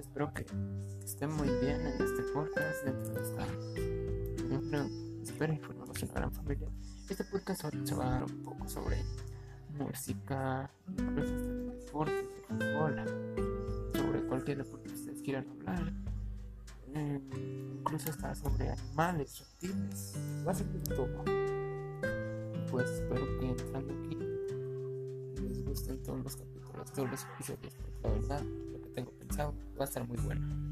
espero que estén muy bien en este podcast dentro de esta espero informarnos una gran familia. Este podcast se va a dar un poco sobre música incluso hasta de deportes de sobre cualquier deporte que ustedes quieran hablar. Eh, incluso hasta sobre animales reptiles va a ser todo. Pues espero que entrando aquí. Les gusten todos los capítulos todos los episodios la verdad tengo pensado va a estar muy bueno